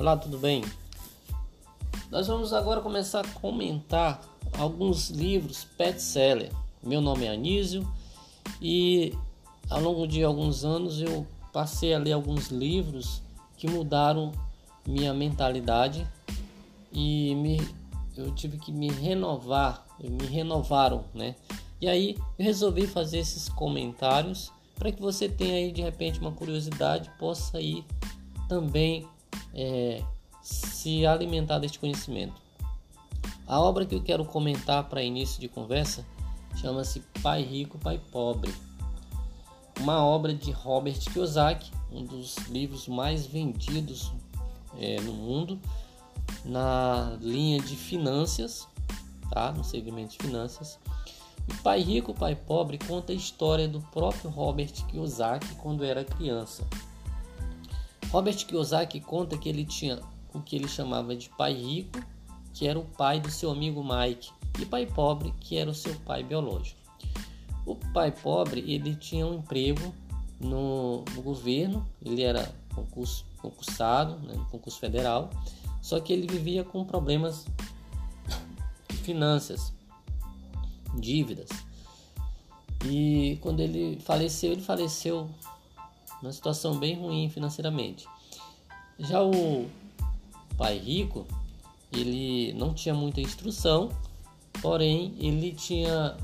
Olá, tudo bem? Nós vamos agora começar a comentar alguns livros best-seller. Meu nome é Anísio e ao longo de alguns anos eu passei a ler alguns livros que mudaram minha mentalidade e me, eu tive que me renovar, me renovaram, né? E aí eu resolvi fazer esses comentários para que você tenha aí de repente uma curiosidade, possa ir também é, se alimentar deste conhecimento. A obra que eu quero comentar para início de conversa chama-se Pai Rico, Pai Pobre. Uma obra de Robert Kiyosaki, um dos livros mais vendidos é, no mundo, na linha de finanças, tá? no segmento de finanças. E Pai Rico, Pai Pobre conta a história do próprio Robert Kiyosaki quando era criança. Robert Kiyosaki conta que ele tinha o que ele chamava de pai rico, que era o pai do seu amigo Mike, e pai pobre, que era o seu pai biológico. O pai pobre ele tinha um emprego no, no governo, ele era concurso, concursado, né, no concurso federal, só que ele vivia com problemas de finanças, dívidas. E quando ele faleceu, ele faleceu numa situação bem ruim financeiramente. Já o pai rico, ele não tinha muita instrução, porém ele tinha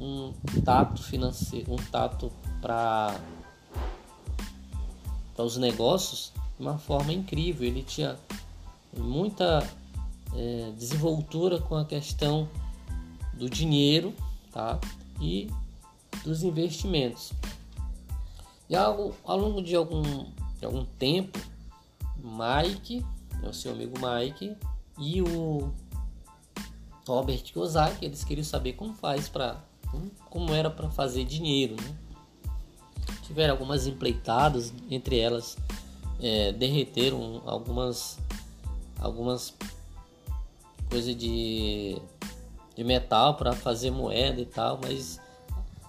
um tato financeiro, um tato para para os negócios de uma forma incrível. Ele tinha muita é, desenvoltura com a questão do dinheiro, tá? E dos investimentos. E ao, ao longo de algum, de algum tempo, Mike, né, o seu amigo Mike, e o Robert Kiyosaki, eles queriam saber como faz para como era para fazer dinheiro, né? Tiveram algumas empreitadas, entre elas é, derreteram algumas algumas coisas de, de metal para fazer moeda e tal, mas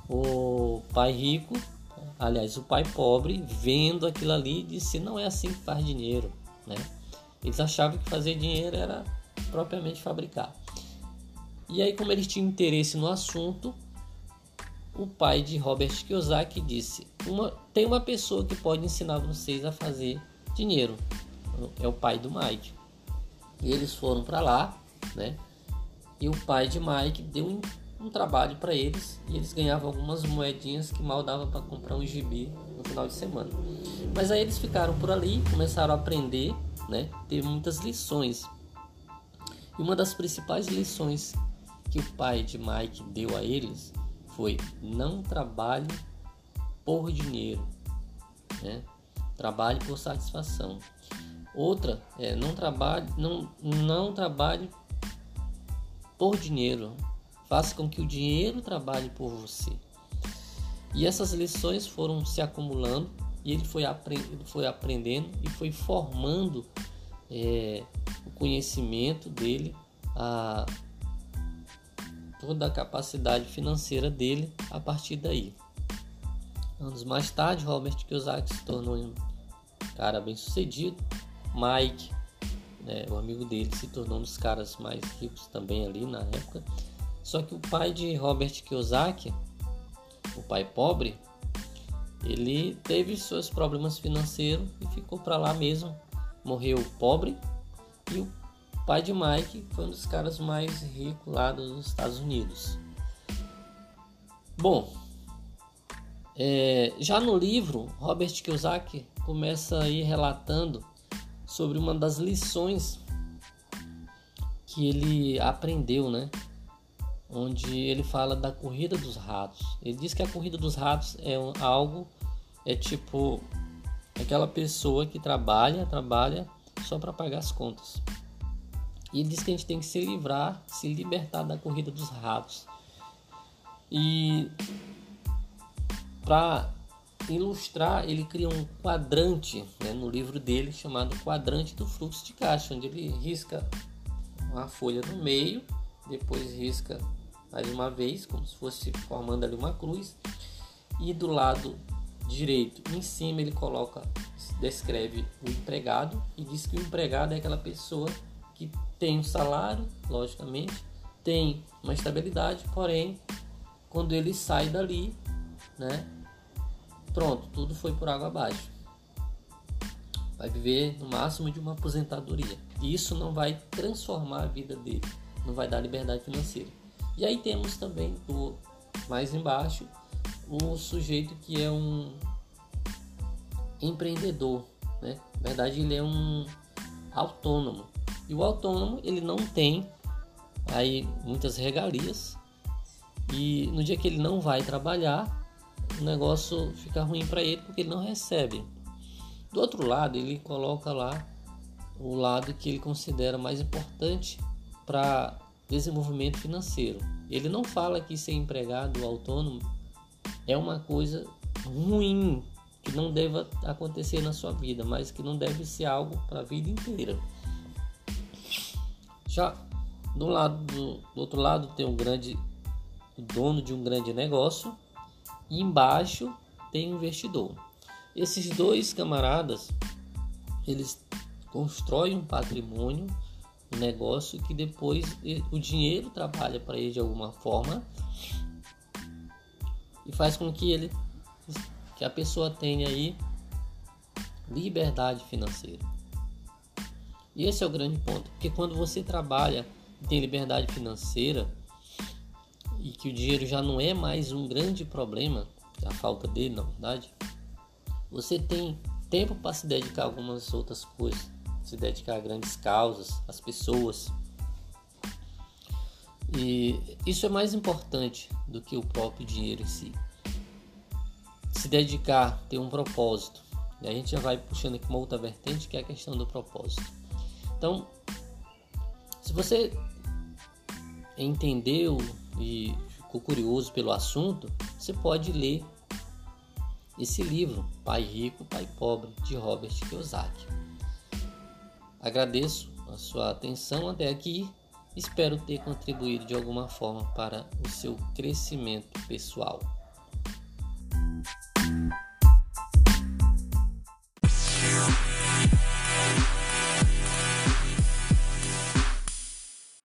o pai rico aliás, o pai pobre, vendo aquilo ali, disse: não é assim que faz dinheiro. Né? Eles achavam que fazer dinheiro era propriamente fabricar. E aí, como eles tinham interesse no assunto, o pai de Robert Kiyosaki disse: uma, tem uma pessoa que pode ensinar vocês a fazer dinheiro. É o pai do Mike. E eles foram para lá, né? E o pai de Mike deu um um trabalho para eles e eles ganhavam algumas moedinhas que mal dava para comprar um gibi no final de semana. Mas aí eles ficaram por ali, começaram a aprender, né? Teve muitas lições. E uma das principais lições que o pai de Mike deu a eles foi: não trabalhe por dinheiro, né? Trabalhe por satisfação. Outra é não trabalhe, não, não trabalhe por dinheiro, Faça com que o dinheiro trabalhe por você. E essas lições foram se acumulando e ele foi, aprendendo, foi aprendendo e foi formando é, o conhecimento dele, a, toda a capacidade financeira dele a partir daí. Anos mais tarde, Robert Kiyosaki se tornou um cara bem sucedido. Mike, né, o amigo dele, se tornou um dos caras mais ricos também ali na época. Só que o pai de Robert Kiyosaki, o pai pobre, ele teve seus problemas financeiros e ficou para lá mesmo. Morreu pobre e o pai de Mike foi um dos caras mais ricos lá dos Estados Unidos. Bom, é, já no livro, Robert Kiyosaki começa aí relatando sobre uma das lições que ele aprendeu, né? Onde ele fala da corrida dos ratos. Ele diz que a corrida dos ratos é algo, é tipo aquela pessoa que trabalha, trabalha só para pagar as contas. E ele diz que a gente tem que se livrar, se libertar da corrida dos ratos. E para ilustrar, ele cria um quadrante né, no livro dele chamado Quadrante do Fluxo de Caixa, onde ele risca uma folha no meio, depois risca mais uma vez, como se fosse formando ali uma cruz. E do lado direito, em cima, ele coloca descreve o empregado e diz que o empregado é aquela pessoa que tem um salário, logicamente, tem uma estabilidade, porém, quando ele sai dali, né, pronto, tudo foi por água abaixo. Vai viver no máximo de uma aposentadoria. E isso não vai transformar a vida dele, não vai dar liberdade financeira. E aí temos também mais embaixo o sujeito que é um empreendedor, né? Na verdade, ele é um autônomo. E o autônomo, ele não tem aí muitas regalias. E no dia que ele não vai trabalhar, o negócio fica ruim para ele porque ele não recebe. Do outro lado, ele coloca lá o lado que ele considera mais importante para desenvolvimento financeiro. Ele não fala que ser empregado autônomo é uma coisa ruim que não deva acontecer na sua vida, mas que não deve ser algo para a vida inteira. Já do lado do, do outro lado tem um grande o dono de um grande negócio e embaixo tem o investidor. Esses dois camaradas eles constroem um patrimônio, um negócio que depois o dinheiro trabalha para ele de alguma forma e faz com que ele que a pessoa tenha aí liberdade financeira. E esse é o grande ponto, porque quando você trabalha e tem liberdade financeira e que o dinheiro já não é mais um grande problema, a falta dele, na verdade, você tem tempo para se dedicar a algumas outras coisas, se dedicar a grandes causas, às pessoas. E isso é mais importante do que o próprio dinheiro em si. Se dedicar, ter um propósito. E a gente já vai puxando aqui uma outra vertente que é a questão do propósito. Então, se você entendeu e ficou curioso pelo assunto, você pode ler esse livro, Pai Rico, Pai Pobre, de Robert Kiyosaki. Agradeço a sua atenção até aqui. Espero ter contribuído de alguma forma para o seu crescimento pessoal.